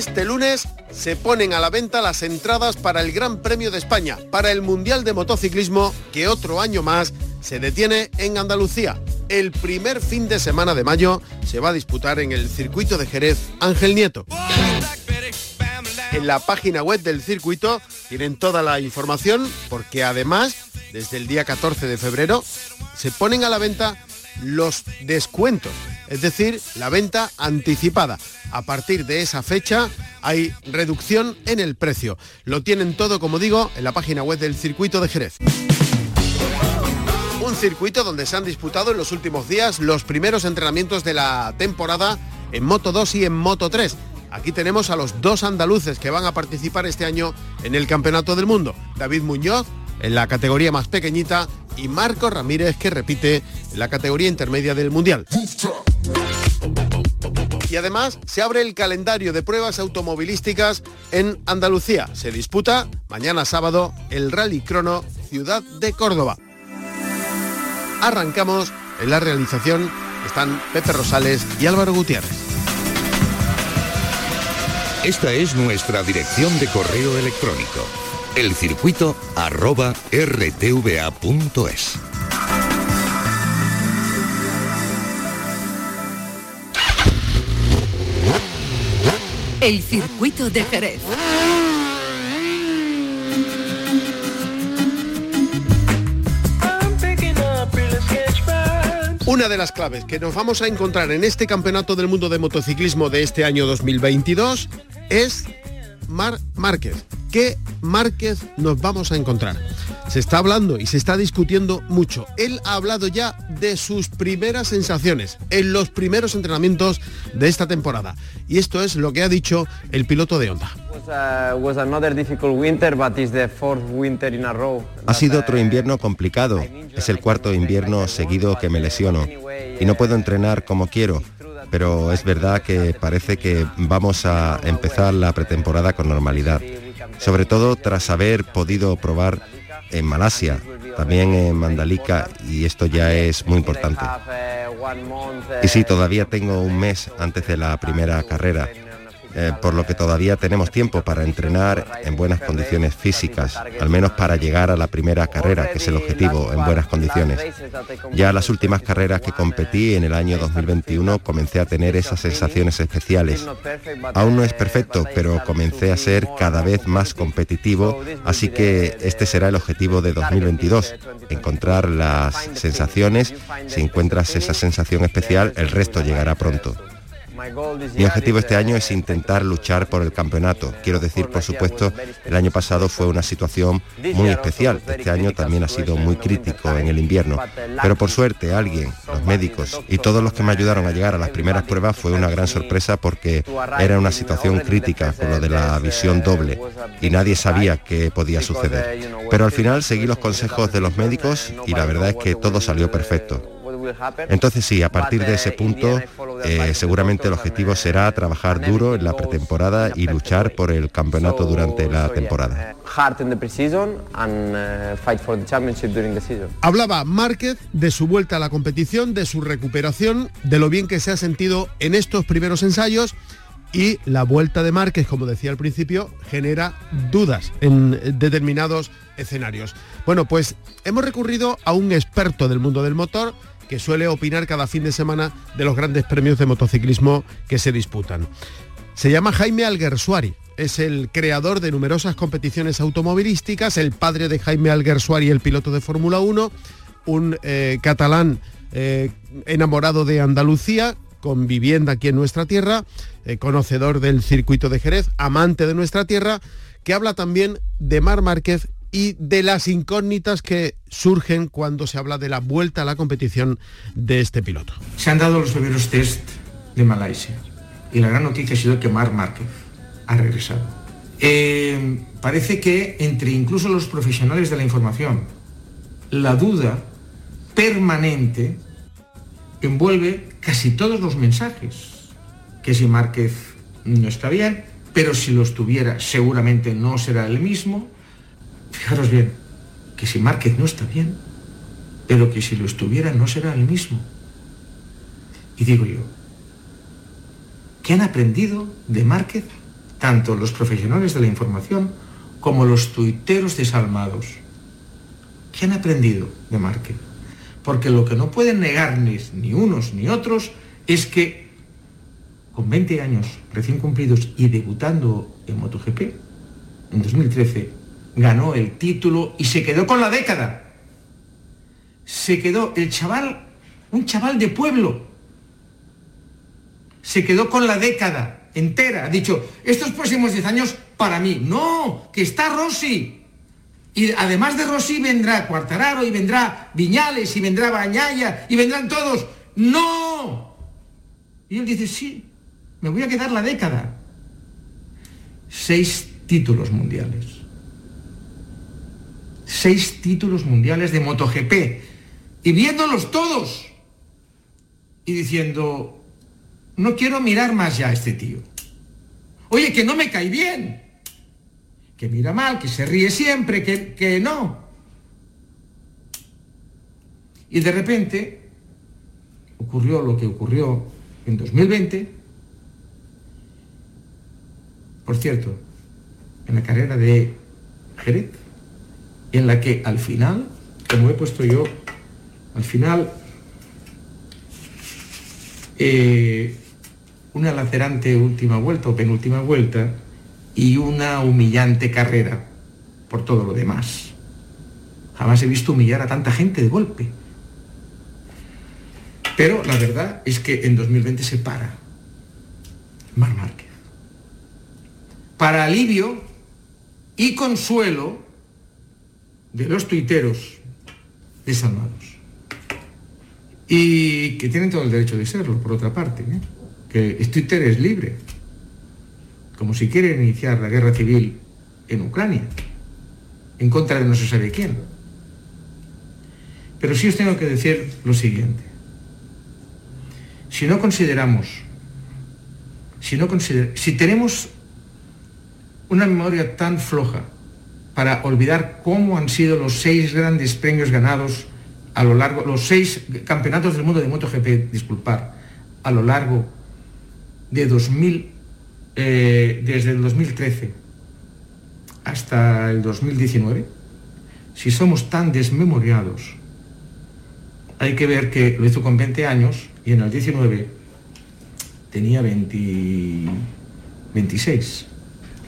Este lunes se ponen a la venta las entradas para el Gran Premio de España, para el Mundial de Motociclismo, que otro año más se detiene en Andalucía. El primer fin de semana de mayo se va a disputar en el circuito de Jerez Ángel Nieto. En la página web del circuito tienen toda la información porque además, desde el día 14 de febrero, se ponen a la venta los descuentos, es decir, la venta anticipada. A partir de esa fecha hay reducción en el precio. Lo tienen todo, como digo, en la página web del circuito de Jerez. Un circuito donde se han disputado en los últimos días los primeros entrenamientos de la temporada en Moto 2 y en Moto 3. Aquí tenemos a los dos andaluces que van a participar este año en el Campeonato del Mundo. David Muñoz en la categoría más pequeñita y Marco Ramírez que repite la categoría intermedia del Mundial. Y además se abre el calendario de pruebas automovilísticas en Andalucía. Se disputa mañana sábado el Rally Crono Ciudad de Córdoba. Arrancamos en la realización. Están Pepe Rosales y Álvaro Gutiérrez. Esta es nuestra dirección de correo electrónico elcircuito arroba rtva.es. El circuito de Jerez. Una de las claves que nos vamos a encontrar en este Campeonato del Mundo de Motociclismo de este año 2022 es Mar Márquez. ¿Qué Márquez nos vamos a encontrar? Se está hablando y se está discutiendo mucho. Él ha hablado ya de sus primeras sensaciones en los primeros entrenamientos de esta temporada. Y esto es lo que ha dicho el piloto de Honda. Ha sido otro invierno complicado. Es el cuarto invierno seguido que me lesiono y no puedo entrenar como quiero pero es verdad que parece que vamos a empezar la pretemporada con normalidad sobre todo tras haber podido probar en Malasia, también en Mandalika y esto ya es muy importante. Y sí, todavía tengo un mes antes de la primera carrera eh, por lo que todavía tenemos tiempo para entrenar en buenas condiciones físicas, al menos para llegar a la primera carrera, que es el objetivo, en buenas condiciones. Ya las últimas carreras que competí en el año 2021 comencé a tener esas sensaciones especiales. Aún no es perfecto, pero comencé a ser cada vez más competitivo, así que este será el objetivo de 2022, encontrar las sensaciones. Si encuentras esa sensación especial, el resto llegará pronto. Mi objetivo este año es intentar luchar por el campeonato. Quiero decir, por supuesto, el año pasado fue una situación muy especial. Este año también ha sido muy crítico en el invierno. Pero por suerte, alguien, los médicos y todos los que me ayudaron a llegar a las primeras pruebas fue una gran sorpresa porque era una situación crítica con lo de la visión doble y nadie sabía qué podía suceder. Pero al final seguí los consejos de los médicos y la verdad es que todo salió perfecto. Entonces sí, a partir de ese punto eh, seguramente el objetivo será trabajar duro en la pretemporada y luchar por el campeonato durante la temporada. Hablaba Márquez de su vuelta a la competición, de su recuperación, de lo bien que se ha sentido en estos primeros ensayos y la vuelta de Márquez, como decía al principio, genera dudas en determinados escenarios. Bueno, pues hemos recurrido a un experto del mundo del motor, que suele opinar cada fin de semana de los grandes premios de motociclismo que se disputan. Se llama Jaime Alguersuari, es el creador de numerosas competiciones automovilísticas, el padre de Jaime Alguersuari, el piloto de Fórmula 1, un eh, catalán eh, enamorado de Andalucía, con vivienda aquí en nuestra tierra, eh, conocedor del circuito de Jerez, amante de nuestra tierra, que habla también de Mar Márquez y de las incógnitas que surgen cuando se habla de la vuelta a la competición de este piloto. Se han dado los primeros test de Malasia y la gran noticia ha sido que Mar Márquez ha regresado. Eh, parece que entre incluso los profesionales de la información, la duda permanente envuelve casi todos los mensajes. Que si Márquez no está bien, pero si lo estuviera seguramente no será el mismo. Fijaros bien, que si Márquez no está bien, pero que si lo estuviera no será el mismo. Y digo yo, ¿qué han aprendido de Márquez tanto los profesionales de la información como los tuiteros desalmados? ¿Qué han aprendido de Márquez? Porque lo que no pueden negarles ni unos ni otros es que con 20 años recién cumplidos y debutando en MotoGP, en 2013, ganó el título y se quedó con la década. Se quedó el chaval, un chaval de pueblo, se quedó con la década entera. Ha dicho, estos próximos 10 años para mí. No, que está Rossi. Y además de Rossi vendrá Cuartararo y vendrá Viñales y vendrá Bañaya y vendrán todos. ¡No! Y él dice, sí, me voy a quedar la década. Seis títulos mundiales. Seis títulos mundiales de MotoGP. Y viéndolos todos. Y diciendo, no quiero mirar más ya a este tío. Oye, que no me cae bien que mira mal, que se ríe siempre, que, que no. Y de repente ocurrió lo que ocurrió en 2020. Por cierto, en la carrera de Jerez, en la que al final, como he puesto yo, al final, eh, una lacerante última vuelta o penúltima vuelta, y una humillante carrera por todo lo demás. Jamás he visto humillar a tanta gente de golpe. Pero la verdad es que en 2020 se para Mar Márquez. Para alivio y consuelo de los tuiteros desalmados. Y que tienen todo el derecho de serlo, por otra parte. ¿eh? Que Twitter es libre como si quieren iniciar la guerra civil en Ucrania, en contra de no se sabe quién. Pero sí os tengo que decir lo siguiente. Si no consideramos, si, no si tenemos una memoria tan floja para olvidar cómo han sido los seis grandes premios ganados a lo largo, los seis campeonatos del mundo de MotoGP, disculpar, a lo largo de 2000 eh, desde el 2013 hasta el 2019, si somos tan desmemoriados, hay que ver que lo hizo con 20 años y en el 19 tenía 26.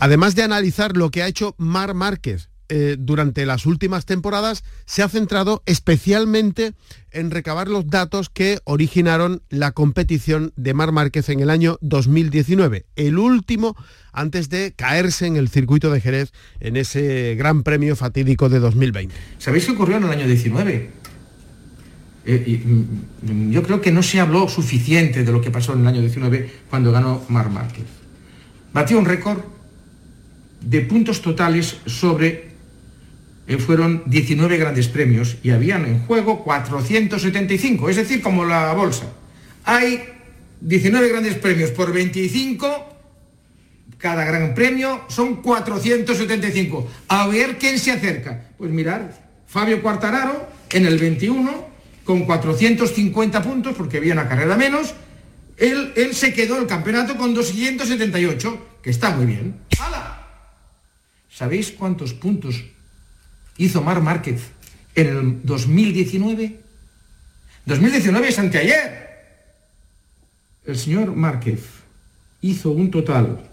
Además de analizar lo que ha hecho Mar Márquez eh, durante las últimas temporadas se ha centrado especialmente en recabar los datos que originaron la competición de Mar Márquez en el año 2019, el último antes de caerse en el circuito de Jerez en ese gran premio fatídico de 2020. ¿Sabéis qué ocurrió en el año 19? Eh, mm, yo creo que no se habló suficiente de lo que pasó en el año 19 cuando ganó Mar Márquez. Batió un récord de puntos totales sobre eh, fueron 19 grandes premios y habían en juego 475, es decir, como la bolsa. Hay 19 grandes premios por 25, cada gran premio son 475. A ver quién se acerca. Pues mirar, Fabio Quartararo en el 21 con 450 puntos, porque había una carrera menos, él, él se quedó el campeonato con 278, que está muy bien. ¿Sabéis cuántos puntos hizo Mar Márquez en el 2019? 2019 es anteayer. El señor Márquez hizo un total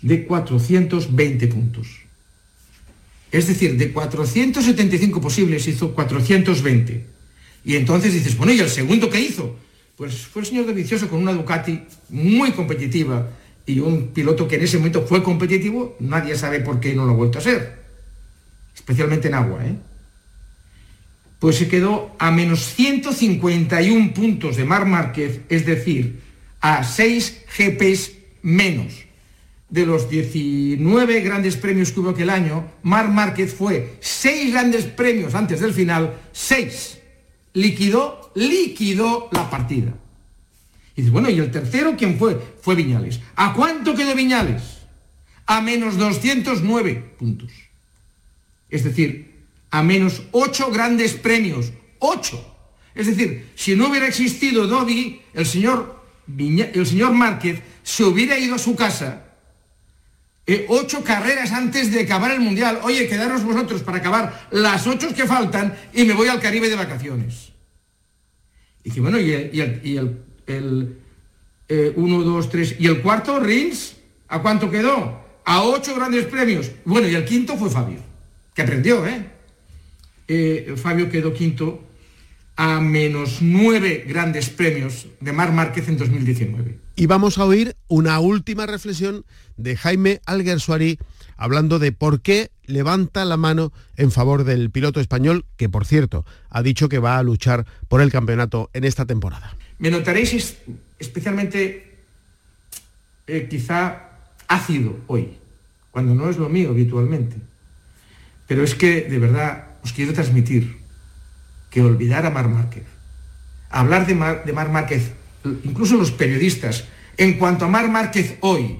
de 420 puntos. Es decir, de 475 posibles hizo 420. Y entonces dices, bueno, ¿y el segundo qué hizo? Pues fue el señor de Vicioso con una Ducati muy competitiva y un piloto que en ese momento fue competitivo, nadie sabe por qué no lo ha vuelto a ser especialmente en agua, ¿eh? pues se quedó a menos 151 puntos de Mar Márquez, es decir, a 6 GPs menos. De los 19 grandes premios que hubo aquel año, Mar Márquez fue 6 grandes premios antes del final, 6. Liquidó, liquidó la partida. Y dice, bueno, ¿y el tercero quién fue? Fue Viñales. ¿A cuánto quedó Viñales? A menos 209 puntos. Es decir, a menos 8 grandes premios. 8. Es decir, si no hubiera existido Dobby, el señor, el señor Márquez se hubiera ido a su casa eh, ocho carreras antes de acabar el Mundial. Oye, quedaros vosotros para acabar las ocho que faltan y me voy al Caribe de vacaciones. Y bueno, y el, 1, 2, 3. ¿Y el cuarto, Rins? ¿A cuánto quedó? A ocho grandes premios. Bueno, y el quinto fue Fabio, que aprendió, ¿eh? eh Fabio quedó quinto a menos nueve grandes premios de Mar Márquez en 2019. Y vamos a oír una última reflexión de Jaime Alguersuari hablando de por qué levanta la mano en favor del piloto español, que por cierto ha dicho que va a luchar por el campeonato en esta temporada. Me notaréis especialmente eh, quizá ácido hoy, cuando no es lo mío habitualmente. Pero es que de verdad os quiero transmitir que olvidar a Mar Márquez. Hablar de Mar, de Mar Márquez, incluso los periodistas, en cuanto a Mar Márquez hoy,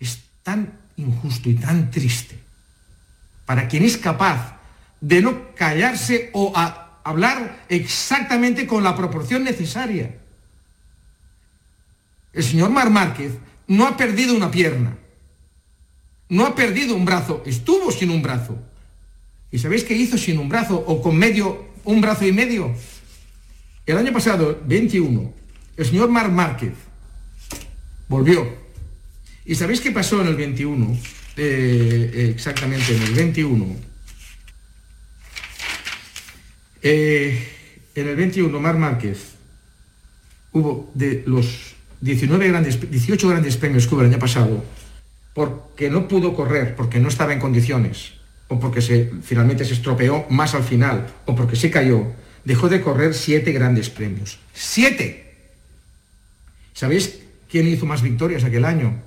es tan injusto y tan triste para quien es capaz de no callarse o a hablar exactamente con la proporción necesaria. El señor Mar Márquez no ha perdido una pierna, no ha perdido un brazo, estuvo sin un brazo. ¿Y sabéis qué hizo sin un brazo o con medio, un brazo y medio? El año pasado, 21, el señor Mar Márquez volvió. ¿Y sabéis qué pasó en el 21? Eh, exactamente en el 21 eh, en el 21, Mar Márquez, hubo de los 19 grandes, 18 grandes premios que hubo el año pasado, porque no pudo correr, porque no estaba en condiciones, o porque se, finalmente se estropeó más al final, o porque se cayó, dejó de correr siete grandes premios. ¡Siete! ¿Sabéis quién hizo más victorias aquel año?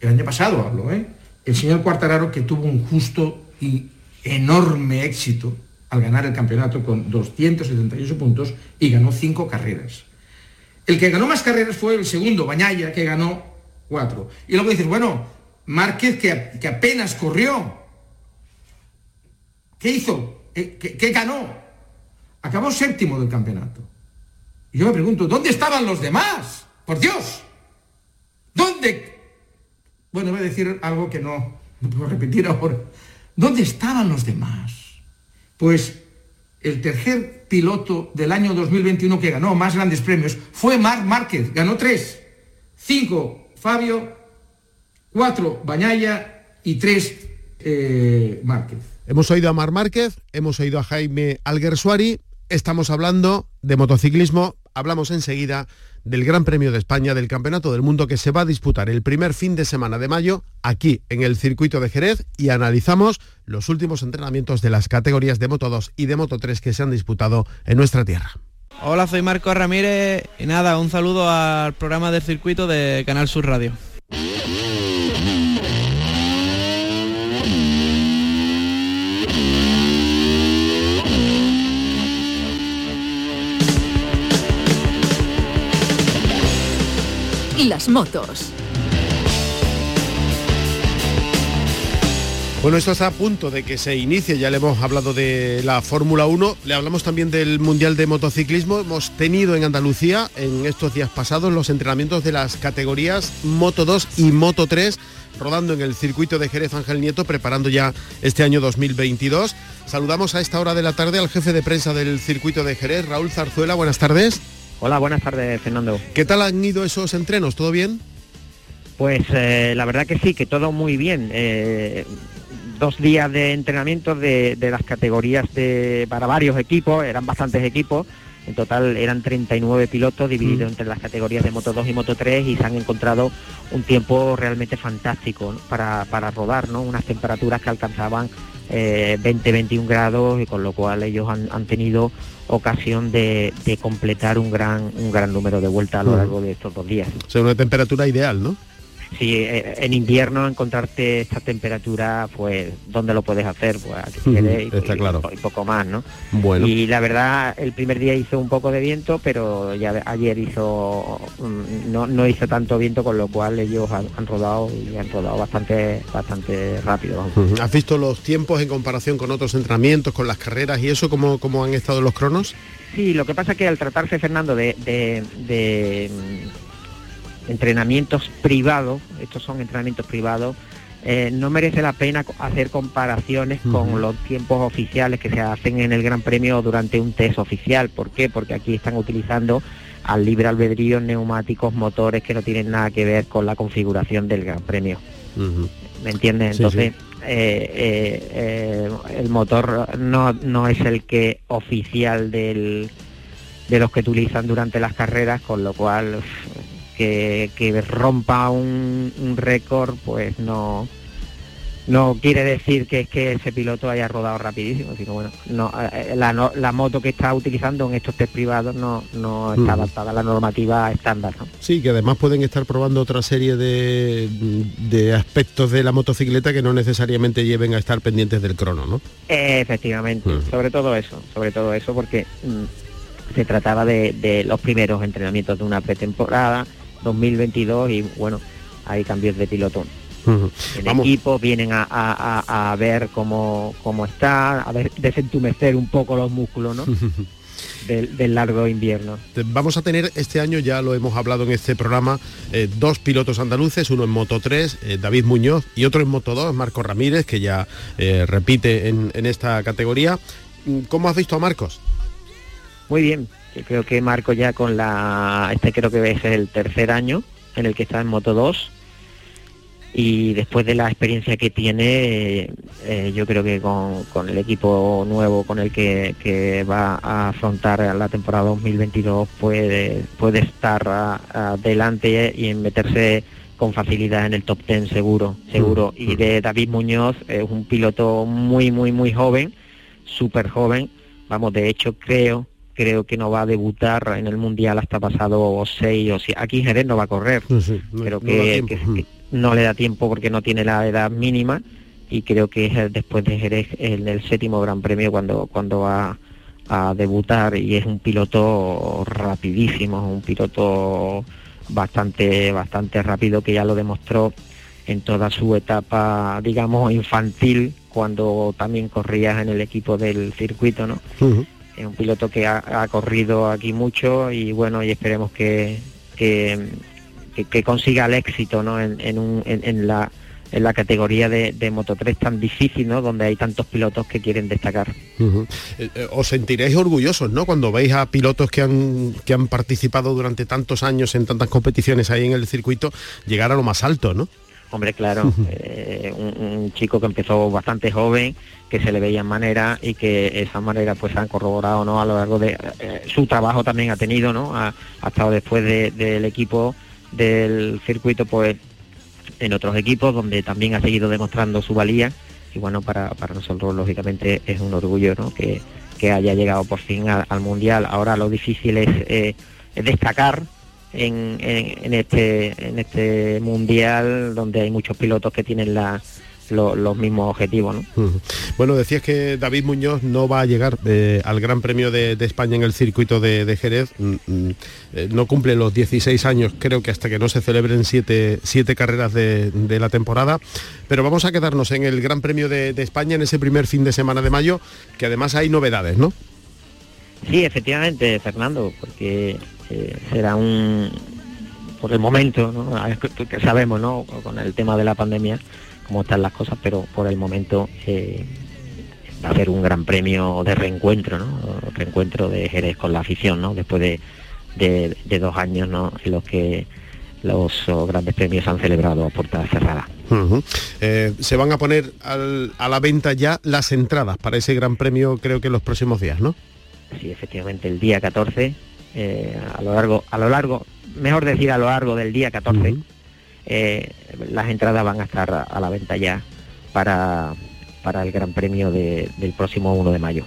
El año pasado hablo, ¿eh? El señor Cuartararo que tuvo un justo y enorme éxito al ganar el campeonato con 278 puntos y ganó cinco carreras. El que ganó más carreras fue el segundo, Bañaya, que ganó cuatro. Y luego dices, bueno, Márquez que, que apenas corrió. ¿Qué hizo? ¿Qué, ¿Qué, ganó? Acabó séptimo del campeonato. Y yo me pregunto, ¿dónde estaban los demás? Por Dios. ¿Dónde? Bueno, voy a decir algo que no, no puedo repetir ahora. ¿Dónde estaban los demás? Pues el tercer piloto del año 2021 que ganó más grandes premios fue Marc Márquez, ganó tres. Cinco, Fabio, cuatro, Bañaya y tres, eh, Márquez. Hemos oído a Mar Márquez, hemos oído a Jaime Alguersuari, estamos hablando de motociclismo, hablamos enseguida del Gran Premio de España del Campeonato del Mundo que se va a disputar el primer fin de semana de mayo aquí en el circuito de Jerez y analizamos los últimos entrenamientos de las categorías de Moto 2 y de Moto 3 que se han disputado en nuestra tierra. Hola, soy Marco Ramírez y nada, un saludo al programa del circuito de Canal Sur Radio. Las motos. Bueno, esto está a punto de que se inicie, ya le hemos hablado de la Fórmula 1, le hablamos también del Mundial de Motociclismo, hemos tenido en Andalucía en estos días pasados los entrenamientos de las categorías Moto 2 y Moto 3, rodando en el circuito de Jerez Ángel Nieto, preparando ya este año 2022. Saludamos a esta hora de la tarde al jefe de prensa del circuito de Jerez, Raúl Zarzuela, buenas tardes. Hola, buenas tardes, Fernando. ¿Qué tal han ido esos entrenos? ¿Todo bien? Pues eh, la verdad que sí, que todo muy bien. Eh, dos días de entrenamiento de, las categorías de, para varios equipos, eran bastantes equipos, En total eran 39 pilotos divididos entre las categorías de Moto 2 y Moto 3 y se han encontrado un tiempo realmente fantástico ¿no? para, para rodar, ¿no? unas temperaturas que alcanzaban 20-21 grados y con lo cual ellos han, han tenido ocasión de, de, completar un gran, un gran número de vueltas a lo largo de estos dos días. O sea, una temperatura ideal, ¿no? Sí, eh, en invierno encontrarte esta temperatura, pues, ¿dónde lo puedes hacer? Pues aquí uh -huh, y, está claro. y, poco más, ¿no? Bueno. Y la verdad, el primer día hizo un poco de viento, pero ya ayer hizo no, no hizo tanto viento, con lo cual ellos han, han rodado y han rodado bastante, bastante rápido. Uh -huh. ¿Has visto los tiempos en comparación con otros entrenamientos, con las carreras y eso, cómo, cómo han estado los cronos? Sí, lo que pasa es que al tratarse, Fernando, de, de, de entrenamientos privados, estos son entrenamientos privados, eh, no merece la pena hacer comparaciones uh -huh. con los tiempos oficiales que se hacen en el Gran Premio durante un test oficial. ¿Por qué? Porque aquí están utilizando al libre albedrío neumáticos, motores que no tienen nada que ver con la configuración del Gran Premio. Uh -huh. ¿Me entiendes? Entonces, sí, sí. Eh, eh, eh, el motor no, no es el que oficial del, de los que utilizan durante las carreras, con lo cual que, que rompa un, un récord, pues no no quiere decir que es que ese piloto haya rodado rapidísimo, sino bueno, no, la, no, la moto que está utilizando en estos test privados no, no está adaptada a la normativa estándar. ¿no? Sí, que además pueden estar probando otra serie de, de, aspectos de la motocicleta que no necesariamente lleven a estar pendientes del crono, ¿no? Efectivamente, uh -huh. sobre todo eso, sobre todo eso, porque mmm, se trataba de, de los primeros entrenamientos de una pretemporada 2022 y bueno, hay cambios de piloto. Uh -huh. El Vamos. equipo vienen a, a, a, ver cómo, cómo está, a ver, desentumecer un poco los músculos, ¿no? Del, del, largo invierno. Vamos a tener este año, ya lo hemos hablado en este programa, eh, dos pilotos andaluces, uno en Moto 3, eh, David Muñoz, y otro en Moto 2, Marcos Ramírez, que ya eh, repite en, en, esta categoría. ¿Cómo has visto a Marcos? Muy bien, yo creo que Marcos ya con la... Este creo que es el tercer año en el que está en Moto 2 y después de la experiencia que tiene, eh, yo creo que con, con, el equipo nuevo con el que, que, va a afrontar la temporada 2022 puede, puede estar adelante y meterse con facilidad en el top 10 seguro, seguro. Y de David Muñoz es un piloto muy, muy, muy joven, súper joven. Vamos, de hecho creo creo que no va a debutar en el mundial hasta pasado seis o siete. Aquí en Jerez no va a correr, sí, sí, no, pero que, no que, que, no le da tiempo porque no tiene la edad mínima y creo que es después de Jerez en el séptimo Gran Premio cuando cuando va a debutar y es un piloto rapidísimo, un piloto bastante bastante rápido que ya lo demostró en toda su etapa, digamos, infantil, cuando también corría en el equipo del circuito, ¿no? Uh -huh es un piloto que ha, corrido aquí mucho y bueno y esperemos que, que, consiga el éxito ¿no? en, en, la en la categoría de, de, Moto 3 tan difícil, ¿no? Donde hay tantos pilotos que quieren destacar. -huh. eh, os sentiréis orgullosos, ¿no? Cuando veis a pilotos que han, que han participado durante tantos años en tantas competiciones ahí en el circuito llegar a lo más alto, ¿no? Hombre, claro, eh, un, un, chico que empezó bastante joven, que se le veía en manera y que esa manera pues han corroborado ¿no? a lo largo de eh, su trabajo también ha tenido, ¿no? Ha, ha estado después del de, equipo del circuito pues en otros equipos donde también ha seguido demostrando su valía y bueno, para, para nosotros lógicamente es un orgullo ¿no? que, que haya llegado por fin al, al Mundial. Ahora lo difícil es, eh, es destacar en, en, en, este, en este Mundial donde hay muchos pilotos que tienen la, lo, los mismos objetivos. ¿no? Uh -huh. Bueno, decías que David Muñoz no va a llegar eh, al Gran Premio de, de, España en el circuito de, de Jerez, mm, mm, eh, no cumple los 16 años, creo que hasta que no se celebren siete, siete carreras de, de, la temporada, pero vamos a quedarnos en el Gran Premio de, España en ese primer fin de semana de mayo, que además hay novedades, ¿no? Sí, efectivamente, Fernando, porque eh, será un, por el momento, ¿no? que sabemos, ¿no? Con el tema de la pandemia, cómo están las cosas, pero por el momento eh, va a ser un gran premio de reencuentro, ¿no? Reencuentro de Jerez con la afición, ¿no? Después de, de, de dos años, ¿no? En los que los oh, grandes premios han celebrado a. Uh -huh. eh, se van a poner al, a la venta ya las entradas para ese gran premio, creo que en los próximos días, ¿no? sí, efectivamente, el día 14, eh, a lo largo, a lo largo, mejor decir a lo largo del día 14, eh, las entradas van a estar a, la venta ya para, para el Gran Premio del próximo 1 de mayo.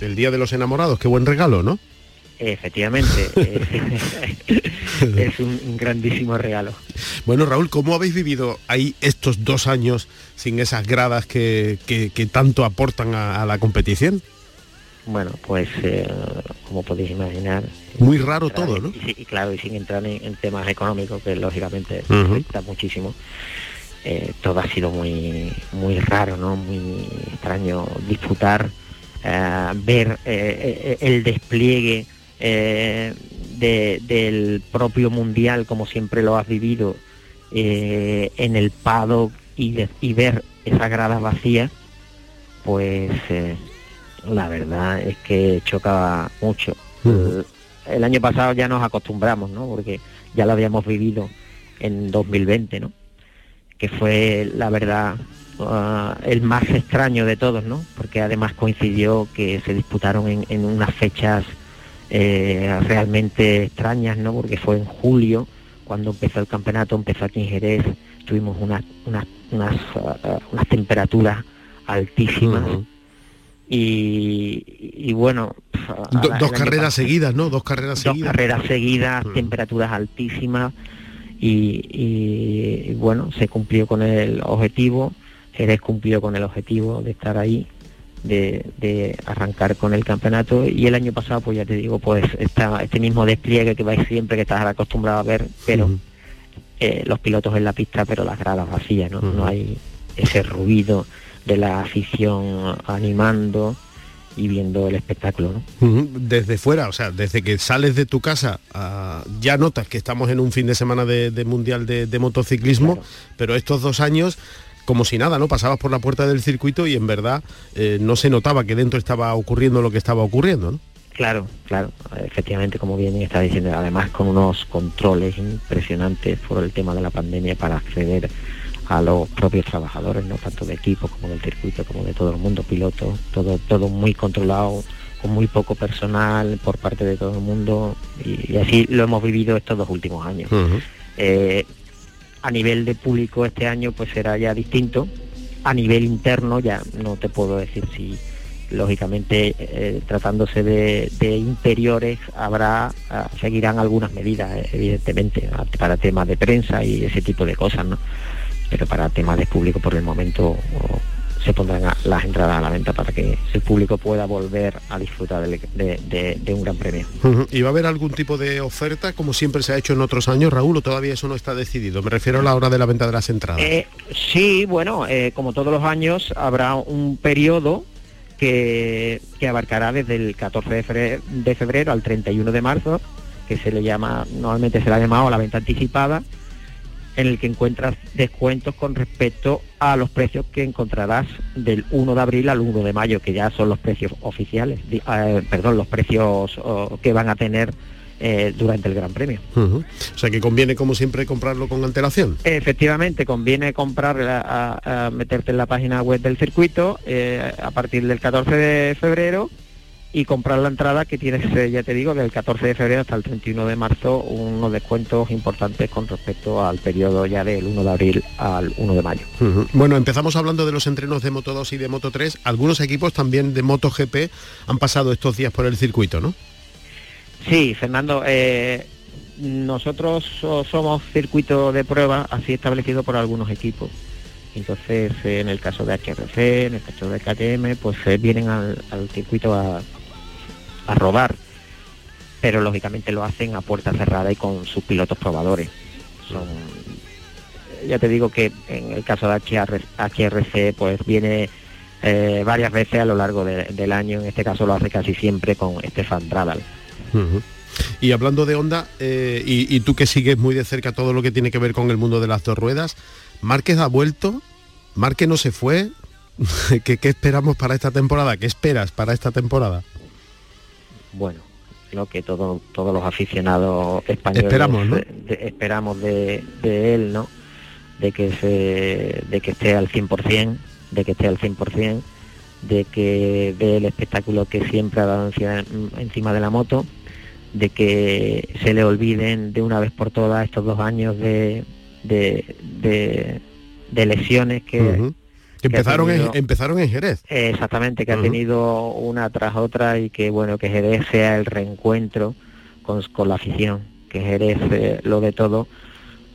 El Día de los Enamorados, qué buen regalo, ¿no? Efectivamente, es un, grandísimo regalo. Bueno, Raúl, ¿cómo habéis vivido ahí estos dos años sin esas gradas que, tanto aportan a, la competición? Bueno, pues eh, como podéis imaginar... Muy raro todo, ¿no? Y, claro, y sin entrar en, temas económicos, que lógicamente afecta muchísimo. Eh, todo ha sido muy, muy raro, ¿no? Muy extraño disfrutar, eh, ver el despliegue del propio mundial, como siempre lo has vivido, en el paddock y, y ver esa grada vacía, pues la verdad es que chocaba mucho. El, año pasado ya nos acostumbramos, ¿no? Porque ya lo habíamos vivido en 2020, ¿no? Que fue, la verdad, uh, el más extraño de todos, ¿no? Porque además coincidió que se disputaron en, unas fechas eh, realmente extrañas, ¿no? Porque fue en julio, cuando empezó el campeonato, empezó aquí en Jerez, tuvimos unas, unas, unas, uh, unas temperaturas altísimas y, bueno dos carreras seguidas no dos carreras dos carreras seguidas mm. temperaturas altísimas y, bueno se cumplió con el objetivo Jerez cumplió con el objetivo de estar ahí de, arrancar con el campeonato y el año pasado pues ya te digo pues está este mismo despliegue que vais siempre que estás acostumbrado a ver pero eh, los pilotos en la pista pero las gradas vacías no, no hay ese ruido de la afición animando y viendo el espectáculo. Desde fuera, o sea, desde que sales de tu casa, ah, ya notas que estamos en un fin de semana de, mundial de, motociclismo, pero estos dos años como si nada, ¿no? Pasabas por la puerta del circuito y en verdad eh, no se notaba que dentro estaba ocurriendo lo que estaba ocurriendo, ¿no? Claro, claro, efectivamente, como bien está diciendo, además con unos controles impresionantes por el tema de la pandemia para acceder a los propios trabajadores, no tanto de equipo como del circuito, como de todo el mundo, piloto, todo, todo muy controlado, con muy poco personal por parte de todo el mundo. Y, así lo hemos vivido estos dos últimos años. Eh, a nivel de público este año pues será ya distinto, a nivel interno ya no te puedo decir si lógicamente eh, tratándose de, interiores habrá ah, seguirán algunas medidas evidentemente para temas de prensa y ese tipo de cosas no pero para temas de público por el momento se pondrán las entradas a la venta para que el público pueda volver a disfrutar de, un gran premio. ¿Y va a haber algún tipo de oferta, como siempre se ha hecho en otros años, Raúl, o todavía eso no está decidido? Me refiero a la hora de la venta de las entradas. Eh, sí, bueno, eh, como todos los años, habrá un periodo que, abarcará desde el 14 de febrero, de febrero al 31 de marzo, que se le llama, normalmente se le ha llamado la venta anticipada, en el que encuentras descuentos con respecto a los precios que encontrarás del 1 de abril al 1 de mayo, que ya son los precios oficiales, eh, perdón, los precios que van a tener eh, durante el Gran Premio. O sea que conviene, como siempre, comprarlo con antelación. Efectivamente, conviene comprar, a, meterte en la página web del circuito eh, a partir del 14 de febrero y comprar la entrada que tienes, eh, ya te digo, del 14 de febrero hasta el 31 de marzo, unos descuentos importantes con respecto al periodo ya del 1 de abril al 1 de mayo. Bueno, empezamos hablando de los entrenos de Moto 2 y de Moto 3. Algunos equipos también de Moto GP han pasado estos días por el circuito, ¿no? Sí, Fernando. Eh, nosotros somos circuito de prueba así establecido por algunos equipos. Entonces, en el caso de HRC, en el caso de KTM, pues eh, vienen al circuito a, a robar, pero lógicamente lo hacen a puerta cerrada y con sus pilotos probadores. ya te digo que en el caso de HRC pues viene eh, varias veces a lo largo del año, en este caso lo hace casi siempre con Stefan Bradal. Y hablando de Honda, eh, y, tú que sigues muy de cerca todo lo que tiene que ver con el mundo de las dos ruedas, Márquez ha vuelto, Márquez no se fue, ¿Qué, ¿Qué, esperamos para esta temporada? ¿Qué esperas para esta temporada? Bueno, lo que todos todos los aficionados españoles esperamos, de, esperamos de, él, ¿no? De que se de que esté al 100%, de que esté al 100%, de que ve el espectáculo que siempre ha dado encima de la moto, de que se le olviden de una vez por todas estos dos años de, de, lesiones que, empezaron, en, empezaron en Jerez. Exactamente, que ha tenido una tras otra y que bueno, que Jerez sea el reencuentro con, con la afición, que Jerez eh, lo de todo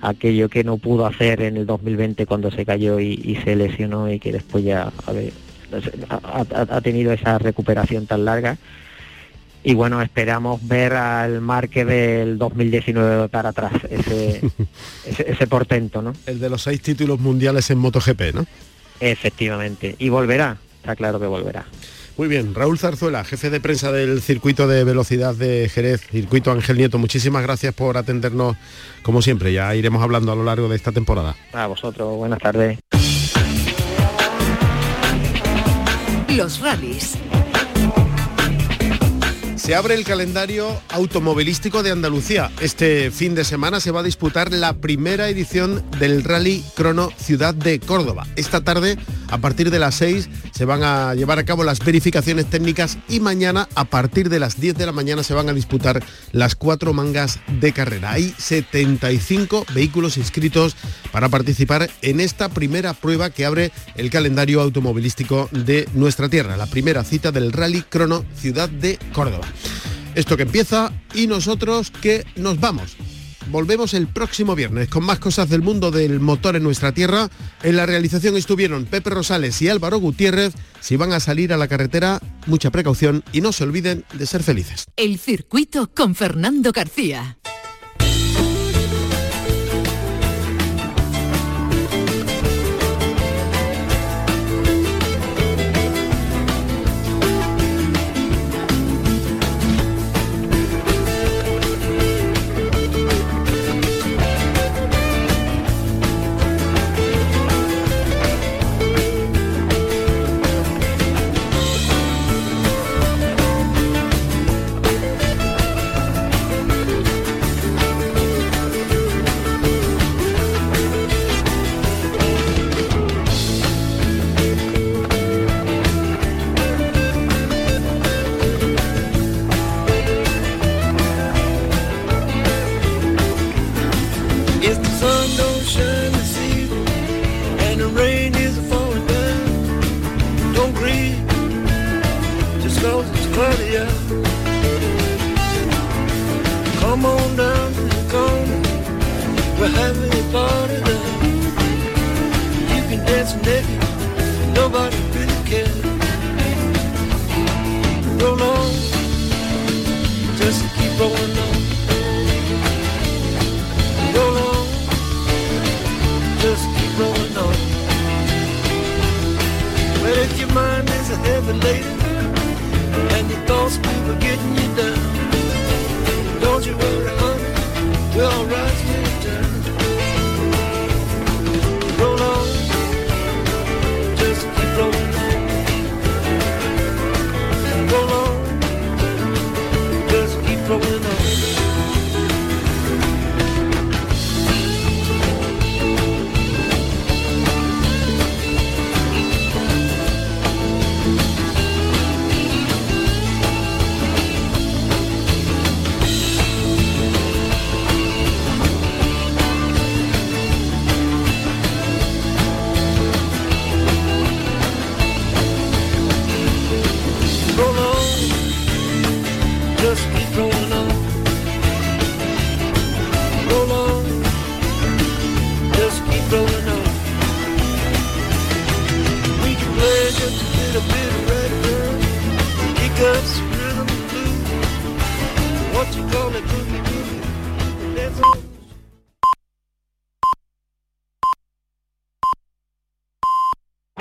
aquello que no pudo hacer en el 2020 cuando se cayó y, se lesionó y que después ya ha, tenido esa recuperación tan larga. Y bueno, esperamos ver al Marque del 2019 para atrás, ese, ese, portento, ¿no? El de los seis títulos mundiales en MotoGP, ¿no? Efectivamente, y volverá, está claro que volverá. Muy bien, Raúl Zarzuela, jefe de prensa del circuito de velocidad de Jerez, circuito Ángel Nieto, muchísimas gracias por atendernos como siempre, ya iremos hablando a lo largo de esta temporada. A vosotros, buenas tardes. Los rallies se abre el calendario automovilístico de Andalucía. Este fin de semana se va a disputar la primera edición del Rally Crono Ciudad de Córdoba. Esta tarde, a partir de las 6, se van a llevar a cabo las verificaciones técnicas y mañana, a partir de las 10 de la mañana, se van a disputar las cuatro mangas de carrera. Hay 75 vehículos inscritos para participar en esta primera prueba que abre el calendario automovilístico de nuestra tierra, la primera cita del Rally Crono Ciudad de Córdoba. Esto que empieza y nosotros que nos vamos. Volvemos el próximo viernes con más cosas del mundo del motor en nuestra tierra. En la realización estuvieron Pepe Rosales y Álvaro Gutiérrez. Si van a salir a la carretera, mucha precaución y no se olviden de ser felices. El circuito con Fernando García. close it's Claudia. Come on down to the corner, we're having a party there. You can dance naked, nobody really cares. Roll on, just keep rolling on. Roll on, just keep rolling on. Well, if your mind is a heavy lady and the thoughts we were getting you down. Don't you worry, honey, we'll rise to the